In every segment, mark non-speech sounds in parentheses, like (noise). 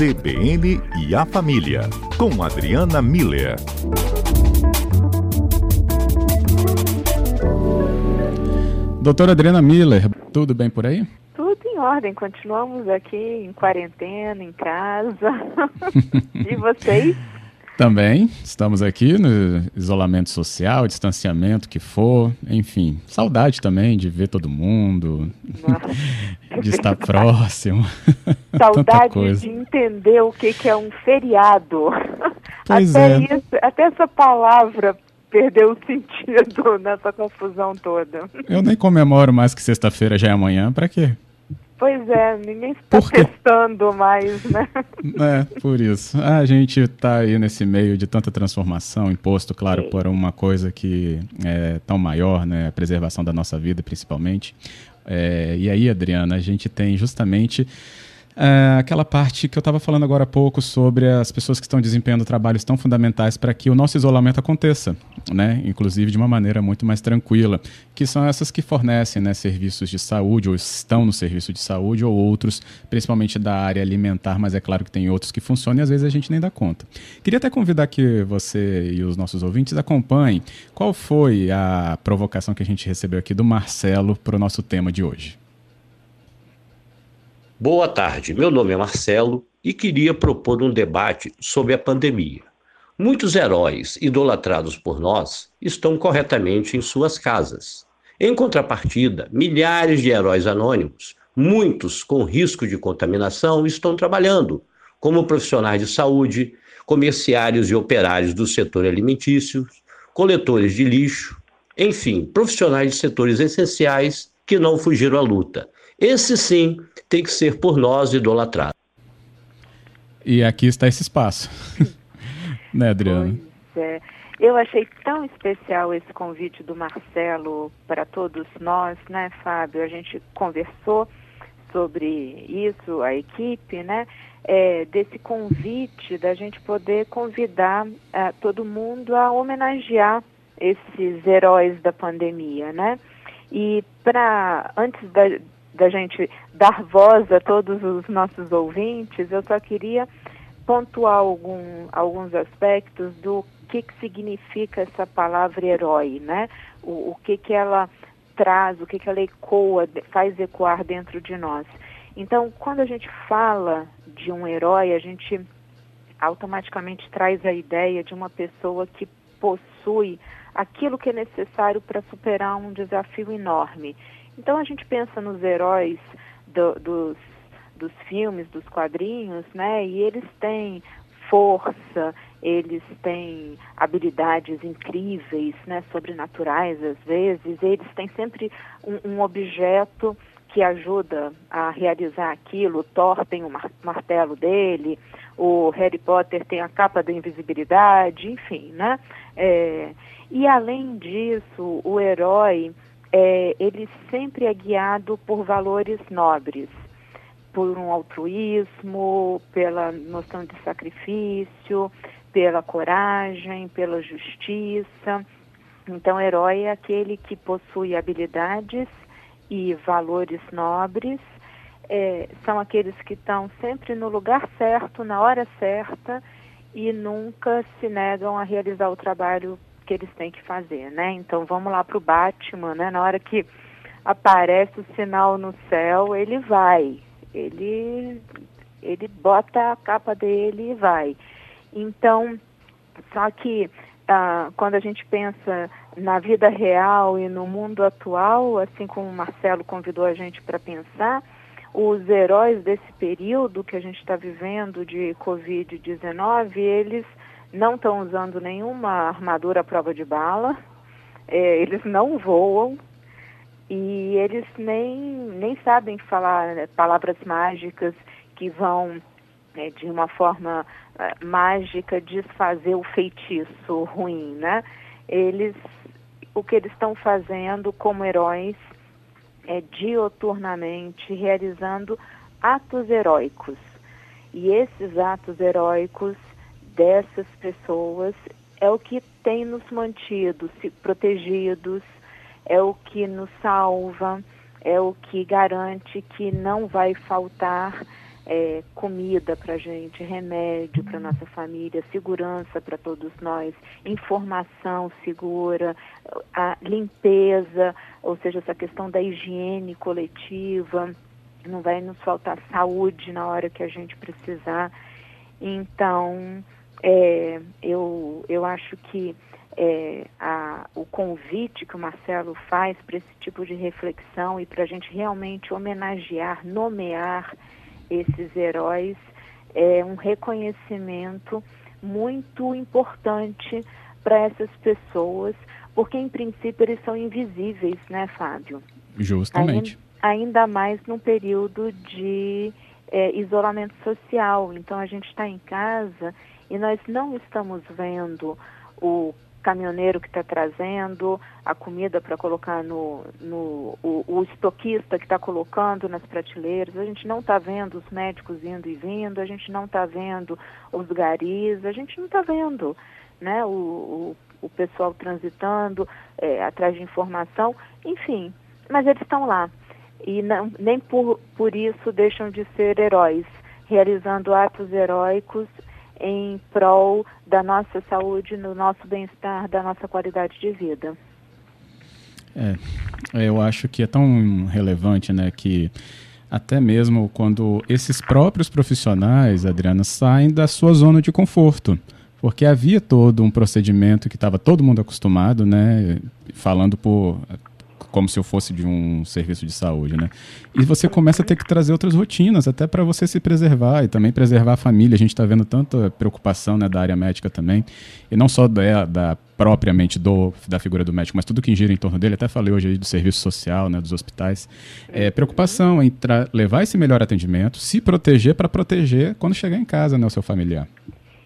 CBN e a Família, com Adriana Miller. Doutora Adriana Miller, tudo bem por aí? Tudo em ordem, continuamos aqui em quarentena, em casa. (laughs) e vocês? Também, estamos aqui no isolamento social, distanciamento que for, enfim, saudade também de ver todo mundo, (laughs) de estar próximo. (laughs) Saudade de entender o que, que é um feriado. (laughs) Pois até, é. isso, até essa palavra perdeu o sentido (laughs) nessa confusão toda. Eu nem comemoro mais que sexta-feira já é amanhã, para quê? Pois é, ninguém está testando mais, né? É, por isso. A gente está aí nesse meio de tanta transformação, imposto, claro, Sim. por uma coisa que é tão maior, né? A preservação da nossa vida, principalmente. É, e aí, Adriana, a gente tem justamente é, aquela parte que eu estava falando agora há pouco sobre as pessoas que estão desempenhando trabalhos tão fundamentais para que o nosso isolamento aconteça, né? inclusive de uma maneira muito mais tranquila, que são essas que fornecem né, serviços de saúde, ou estão no serviço de saúde, ou outros, principalmente da área alimentar, mas é claro que tem outros que funcionam e às vezes a gente nem dá conta. Queria até convidar que você e os nossos ouvintes acompanhem qual foi a provocação que a gente recebeu aqui do Marcelo para o nosso tema de hoje. Boa tarde, meu nome é Marcelo e queria propor um debate sobre a pandemia. Muitos heróis idolatrados por nós estão corretamente em suas casas. Em contrapartida, milhares de heróis anônimos, muitos com risco de contaminação, estão trabalhando, como profissionais de saúde, comerciários e operários do setor alimentício, coletores de lixo, enfim, profissionais de setores essenciais que não fugiram à luta. Esse sim tem que ser por nós idolatrado. E aqui está esse espaço. (laughs) né, Adriana? Pois é. Eu achei tão especial esse convite do Marcelo para todos nós, né, Fábio? A gente conversou sobre isso, a equipe, né? É, desse convite da gente poder convidar uh, todo mundo a homenagear esses heróis da pandemia, né? E para antes da, da gente dar voz a todos os nossos ouvintes, eu só queria pontuar algum, alguns aspectos do que, que significa essa palavra herói, né? O, o que, que ela traz, o que, que ela ecoa, faz ecoar dentro de nós. Então, quando a gente fala de um herói, a gente automaticamente traz a ideia de uma pessoa que possui aquilo que é necessário para superar um desafio enorme. Então a gente pensa nos heróis do, dos, dos filmes, dos quadrinhos, né? E eles têm força, eles têm habilidades incríveis, né? Sobrenaturais às vezes. Eles têm sempre um, um objeto que ajuda a realizar aquilo. Thor tem o martelo dele, o Harry Potter tem a capa da invisibilidade, enfim, né? É, e além disso, o herói é, ele sempre é guiado por valores nobres, por um altruísmo, pela noção de sacrifício, pela coragem, pela justiça. Então, herói é aquele que possui habilidades e valores nobres, é, são aqueles que estão sempre no lugar certo, na hora certa e nunca se negam a realizar o trabalho que eles têm que fazer, né? Então vamos lá para o Batman, né? Na hora que aparece o sinal no céu, ele vai, ele ele bota a capa dele e vai. Então, só que ah, quando a gente pensa na vida real e no mundo atual, assim como o Marcelo convidou a gente para pensar, os heróis desse período que a gente está vivendo de Covid-19, eles não estão usando nenhuma armadura à prova de bala, é, eles não voam e eles nem, nem sabem falar né, palavras mágicas que vão, é, de uma forma é, mágica, desfazer o feitiço ruim, né? Eles, o que eles estão fazendo como heróis é dioturnamente realizando atos heróicos. E esses atos heróicos dessas pessoas é o que tem nos mantido protegidos, é o que nos salva, é o que garante que não vai faltar é, comida para gente, remédio para nossa família, segurança para todos nós, informação segura, a limpeza, ou seja, essa questão da higiene coletiva, não vai nos faltar saúde na hora que a gente precisar. Então, é, eu, eu acho que é, a, o convite que o Marcelo faz para esse tipo de reflexão e para a gente realmente homenagear, nomear esses heróis é um reconhecimento muito importante para essas pessoas, porque em princípio eles são invisíveis, né, Fábio? Justamente. Ainda, ainda mais num período de é, isolamento social. Então a gente está em casa e nós não estamos vendo o caminhoneiro que está trazendo a comida para colocar no, no o, o estoquista que está colocando nas prateleiras, a gente não está vendo os médicos indo e vindo, a gente não está vendo os garis, a gente não está vendo né, o, o, o, pessoal transitando é, atrás de informação, enfim, mas eles estão lá. E não, nem por, por isso deixam de ser heróis, realizando atos heróicos em prol da nossa saúde, no nosso bem-estar, da nossa qualidade de vida. É, eu acho que é tão relevante, né, que até mesmo quando esses próprios profissionais, Adriana, saem da sua zona de conforto, porque havia todo um procedimento que estava todo mundo acostumado, né, falando por como se eu fosse de um serviço de saúde, né? E você começa a ter que trazer outras rotinas, até para você se preservar e também preservar a família. A gente está vendo tanta preocupação né, da área médica também, e não só da, da propriamente do, da figura do médico, mas tudo que gira em torno dele. Até falei hoje do serviço social, né, dos hospitais. É, preocupação em levar esse melhor atendimento, se proteger para proteger quando chegar em casa, né, o seu familiar.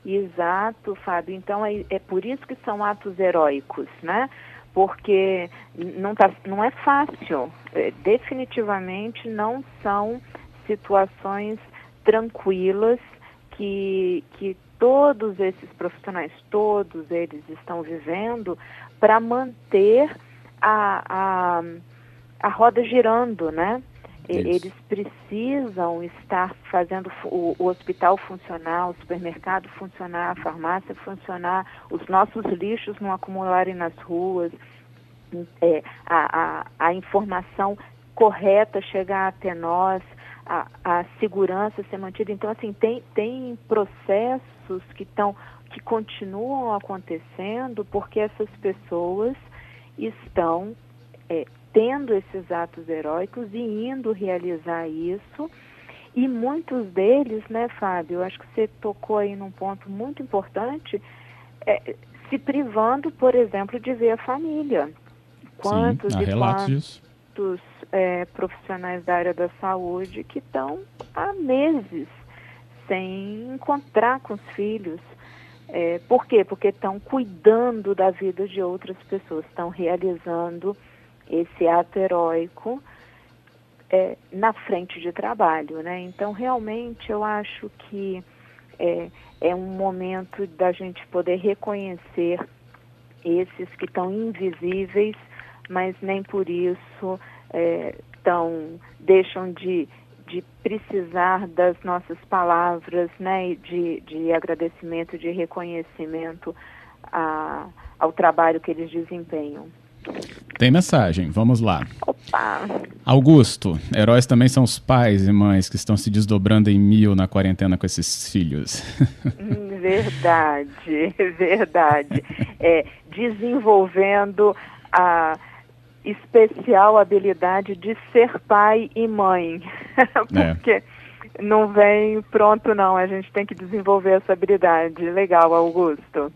Exato, Fábio. Então é, é por isso que são atos heróicos, né? Porque não, tá, não é fácil. É, definitivamente não são situações tranquilas que, que todos esses profissionais, todos eles estão vivendo para manter a, a, a roda girando, né? Isso. Eles precisam estar fazendo o, o, hospital funcionar, o supermercado funcionar, a farmácia funcionar, os nossos lixos não acumularem nas ruas, é, a, a, a, informação correta chegar até nós, a, a segurança ser mantida. Então, assim, tem, tem processos que estão que continuam acontecendo porque essas pessoas estão é, tendo esses atos heróicos e indo realizar isso. E muitos deles, né, Fábio, acho que você tocou aí num ponto muito importante, é, se privando, por exemplo, de ver a família. Quantos Sim, e quantos é, profissionais da área da saúde que estão há meses sem encontrar com os filhos. É, por quê? Porque estão cuidando da vida de outras pessoas, estão realizando esse ato heróico é, na frente de trabalho, né? Então, realmente, eu acho que é, é um momento da gente poder reconhecer esses que estão invisíveis, mas nem por isso é, tão, deixam de, de precisar das nossas palavras, né? De, de agradecimento, de reconhecimento a, ao trabalho que eles desempenham. Tem mensagem, vamos lá. Opa! Augusto, heróis também são os pais e mães que estão se desdobrando em mil na quarentena com esses filhos. Hum, verdade, (laughs) verdade. É, desenvolvendo a especial habilidade de ser pai e mãe. (laughs) Porque é. não vem pronto, não. A gente tem que desenvolver essa habilidade. Legal, Augusto.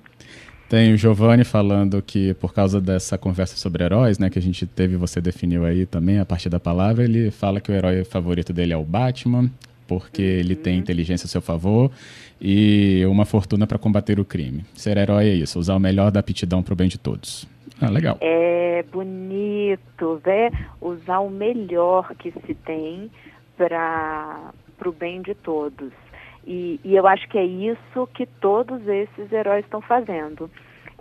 Tem o Giovanni falando que por causa dessa conversa sobre heróis, né, que a gente teve, você definiu aí também a partir da palavra, ele fala que o herói favorito dele é o Batman, porque uhum. ele tem inteligência a seu favor e uma fortuna para combater o crime. Ser herói é isso, usar o melhor da aptidão para o bem de todos. Ah, legal. É bonito, né? Usar o melhor que se tem para o bem de todos. E, e eu acho que é isso que todos esses heróis estão fazendo.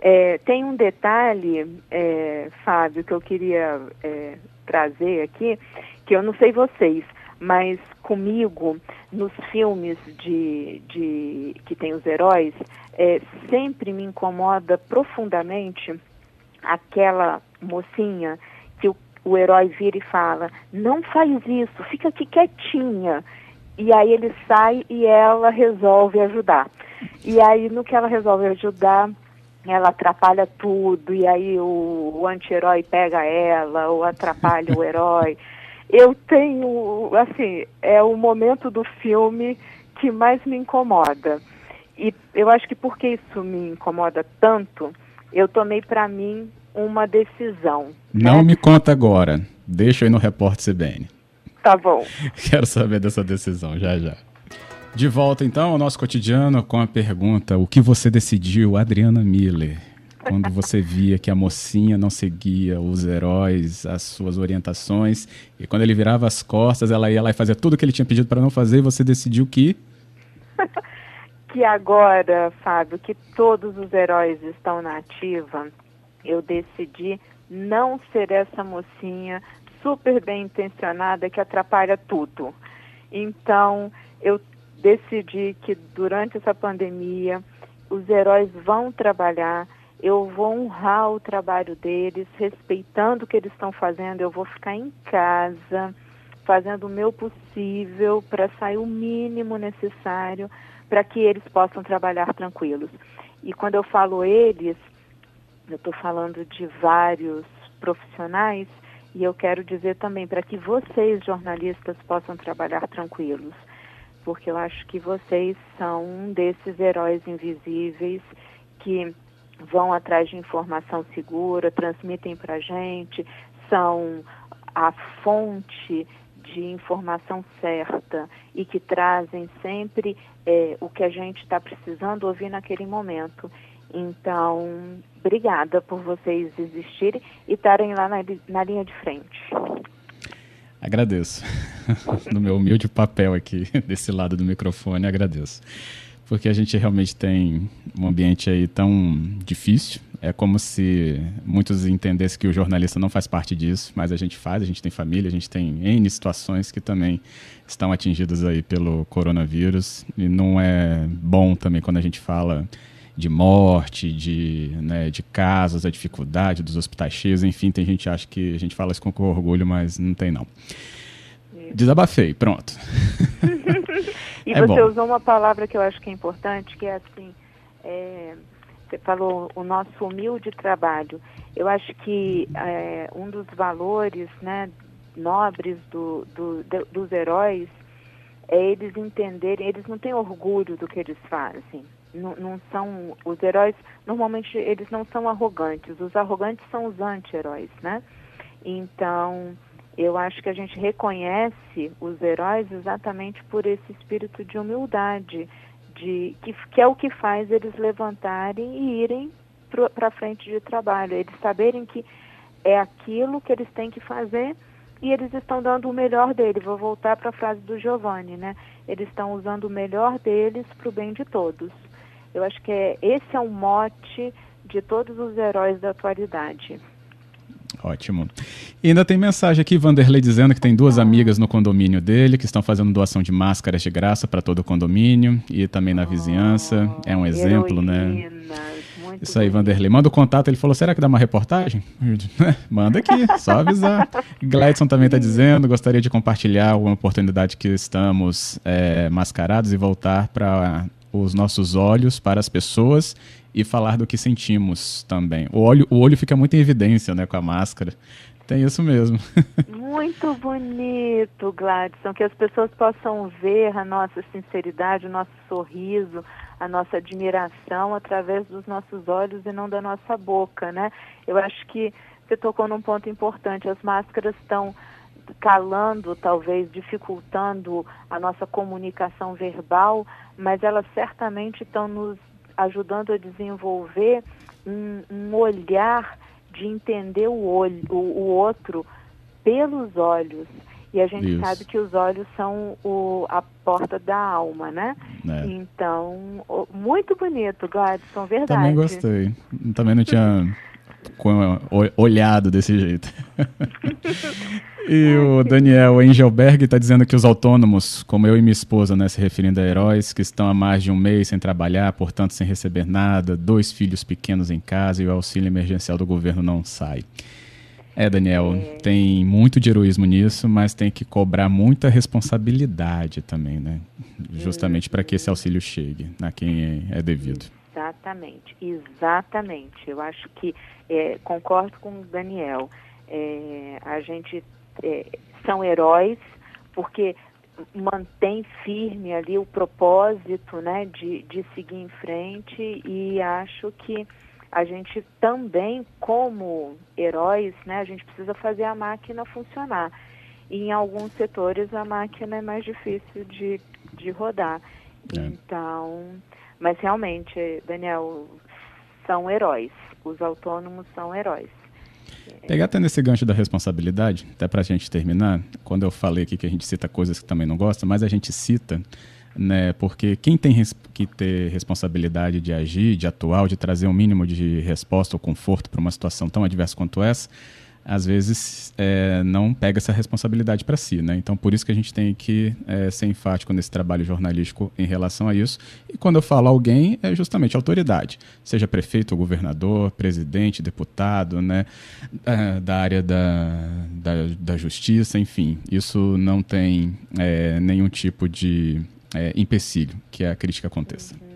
É, tem um detalhe, é, Fábio, que eu queria é, trazer aqui, que eu não sei vocês, mas comigo, nos filmes de, de que tem os heróis, é, sempre me incomoda profundamente aquela mocinha que o, o herói vira e fala: não faz isso, fica aqui quietinha. E aí ele sai e ela resolve ajudar. E aí, no que ela resolve ajudar, ela atrapalha tudo, e aí o, o anti-herói pega ela, ou atrapalha o herói. (laughs) Eu tenho, assim, é o momento do filme que mais me incomoda. E eu acho que porque isso me incomoda tanto, eu tomei para mim uma decisão. Não né? me conta agora. Deixa aí no Repórter CBN. Tá bom. (laughs) Quero saber dessa decisão, já já. De volta então ao nosso cotidiano com a pergunta: o que você decidiu, Adriana Miller, quando você via que a mocinha não seguia os heróis, as suas orientações, e quando ele virava as costas, ela ia lá e fazia tudo o que ele tinha pedido para não fazer, e você decidiu que (laughs) que agora, Fábio, que todos os heróis estão na ativa, eu decidi não ser essa mocinha super bem intencionada que atrapalha tudo. Então, eu decidi que durante essa pandemia os heróis vão trabalhar, eu vou honrar o trabalho deles, respeitando o que eles estão fazendo, eu vou ficar em casa, fazendo o meu possível para sair o mínimo necessário para que eles possam trabalhar tranquilos. E quando eu falo eles, eu estou falando de vários profissionais e eu quero dizer também para que vocês, jornalistas, possam trabalhar tranquilos porque eu acho que vocês são um desses heróis invisíveis que vão atrás de informação segura, transmitem para a gente, são a fonte de informação certa e que trazem sempre é, o que a gente está precisando ouvir naquele momento. Então, obrigada por vocês existirem e estarem lá na, na linha de frente. Agradeço. (laughs) no meu humilde papel aqui, (laughs) desse lado do microfone, agradeço. Porque a gente realmente tem um ambiente aí tão difícil. É como se muitos entendessem que o jornalista não faz parte disso, mas a gente faz, a gente tem família, a gente tem N situações que também estão atingidas aí pelo coronavírus. E não é bom também quando a gente fala de morte, de, né, de casos, a dificuldade dos hospitais cheios, enfim, tem gente que acha que a gente fala isso com orgulho, mas não tem não. Desabafei, pronto. (laughs) e é você bom. usou uma palavra que eu acho que é importante, que é assim, é, você falou o nosso humilde trabalho. Eu acho que é, um dos valores né, nobres do, do, do, dos heróis é eles entenderem, eles não têm orgulho do que eles fazem não, são os heróis normalmente eles não são arrogantes os arrogantes são os anti-heróis né então eu acho que a gente reconhece os heróis exatamente por esse espírito de humildade de que, que é o que faz eles levantarem e irem para frente de trabalho eles saberem que é aquilo que eles têm que fazer e eles estão dando o melhor dele. Vou voltar para a frase do Giovanni, né? Eles estão usando o melhor deles para o bem de todos. Eu acho que é, esse é o mote de todos os heróis da atualidade. Ótimo. E ainda tem mensagem aqui, Vanderlei, dizendo que tem duas ah. amigas no condomínio dele que estão fazendo doação de máscaras de graça para todo o condomínio e também na vizinhança. é um exemplo, né? Isso aí, Vanderlei. Manda o contato. Ele falou: será que dá uma reportagem? (laughs) Manda aqui, só avisar. (laughs) Gladson também está dizendo: gostaria de compartilhar uma oportunidade que estamos é, mascarados e voltar para os nossos olhos para as pessoas e falar do que sentimos também. O olho, o olho fica muito em evidência, né, com a máscara. Tem isso mesmo. (laughs) Muito bonito, Gladson, que as pessoas possam ver a nossa sinceridade, o nosso sorriso, a nossa admiração através dos nossos olhos e não da nossa boca, né? Eu acho que você tocou num ponto importante. As máscaras estão calando, talvez dificultando a nossa comunicação verbal, mas elas certamente estão nos ajudando a desenvolver um, um olhar de entender o, olho, o, o, outro pelos olhos. E a gente Isso. sabe que os olhos são o, a porta da alma, né? É. Então, muito bonito, Gladson, verdade. Também gostei. Também não tinha olhado desse jeito. (laughs) e o Daniel Engelberg está dizendo que os autônomos, como eu e minha esposa, né, se referindo a heróis, que estão há mais de um mês sem trabalhar, portanto sem receber nada, dois filhos pequenos em casa e o auxílio emergencial do governo não sai. É, Daniel, é... tem muito de heroísmo nisso, mas tem que cobrar muita responsabilidade também, né? Justamente para que esse auxílio chegue a quem é devido. Exatamente, exatamente. Eu acho que é, concordo com o Daniel. É, a gente é, são heróis porque mantém firme ali o propósito, né, de, de seguir em frente e acho que a gente também, como heróis, né, a gente precisa fazer a máquina funcionar. E em alguns setores a máquina é mais difícil de, de rodar. É. Então, mas realmente, Daniel, são heróis. Os autônomos são heróis. Pegar até nesse gancho da responsabilidade, até para a gente terminar, quando eu falei aqui que a gente cita coisas que também não gosta, mas a gente cita né? Porque quem tem que ter responsabilidade de agir, de atuar, de trazer um mínimo de resposta ou conforto para uma situação tão adversa quanto essa, às vezes é, não pega essa responsabilidade para si, né? Então, por isso que a gente tem que é, ser enfático nesse trabalho jornalístico em relação a isso. E quando eu falo alguém, é justamente autoridade, seja prefeito, governador, presidente, deputado, né? Da área da, da, da justiça, enfim. Isso não tem é, nenhum tipo de é, empecilho que a crítica aconteça.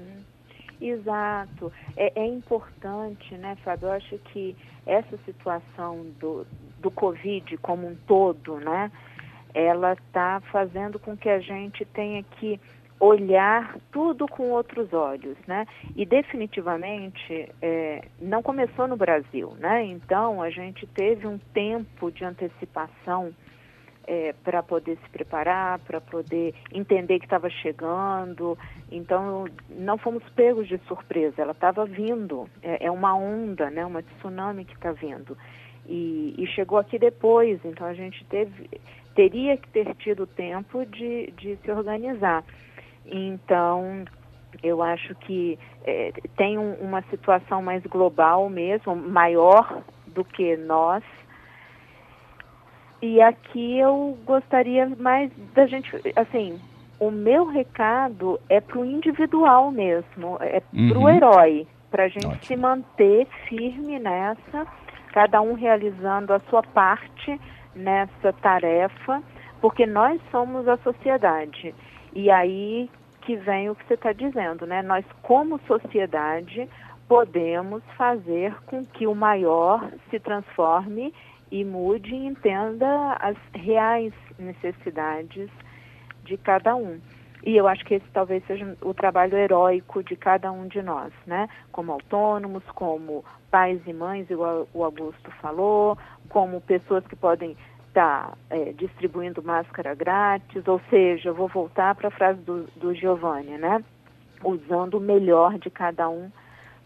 Exato. É, é, importante, né, Fábio? Eu acho que essa situação do, do Covid como um todo, né, ela está fazendo com que a gente tenha que olhar tudo com outros olhos, né? E definitivamente é, não começou no Brasil, né? Então a gente teve um tempo de antecipação é, para poder se preparar, para poder entender que estava chegando. Então, não fomos pegos de surpresa, ela estava vindo. É, é, uma onda, né, uma tsunami que está vindo. E, e, chegou aqui depois, então a gente teve, teria que ter tido tempo de, de se organizar. Então, eu acho que é, tem um, uma situação mais global mesmo, maior do que nós, e aqui eu gostaria mais da gente, assim, o meu recado é para o individual mesmo, é para o uhum. herói, para a gente Ótimo. se manter firme nessa, cada um realizando a sua parte nessa tarefa, porque nós somos a sociedade. E aí que vem o que você está dizendo, né? Nós, como sociedade, podemos fazer com que o maior se transforme e mude e entenda as reais necessidades de cada um. E eu acho que esse talvez seja o trabalho heróico de cada um de nós, né? Como autônomos, como pais e mães, igual o Augusto falou, como pessoas que podem estar tá, é, distribuindo máscara grátis, ou seja, vou voltar para a frase do, do Giovanni, né? Usando o melhor de cada um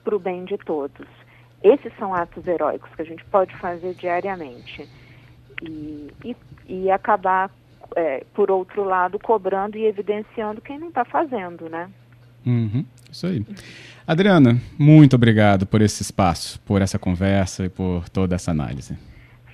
para o bem de todos. Esses são atos heróicos que a gente pode fazer diariamente. E, e, e acabar, é, por outro lado, cobrando e evidenciando quem não está fazendo, né? Uhum, isso aí. Adriana, muito obrigado por esse espaço, por essa conversa e por toda essa análise.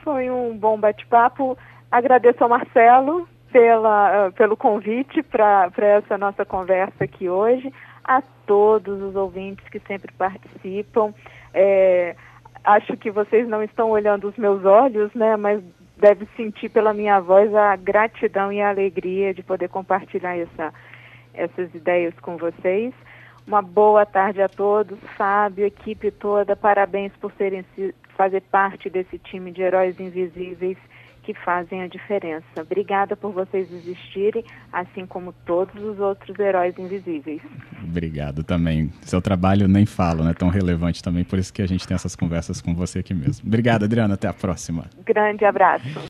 Foi um bom bate-papo. Agradeço ao Marcelo pela, uh, pelo convite para essa nossa conversa aqui hoje, a todos os ouvintes que sempre participam. É, acho que vocês não estão olhando os meus olhos, né? Mas deve sentir pela minha voz a gratidão e a alegria de poder compartilhar essa, essas ideias com vocês. Uma boa tarde a todos, Fábio, equipe toda, parabéns por serem fazer parte desse time de heróis invisíveis que fazem a diferença. Obrigada por vocês existirem, assim como todos os outros heróis invisíveis. Obrigado também. Seu trabalho nem falo, né? Tão relevante também, por isso que a gente tem essas conversas com você aqui mesmo. Obrigado, Adriana. Até a próxima. Grande abraço.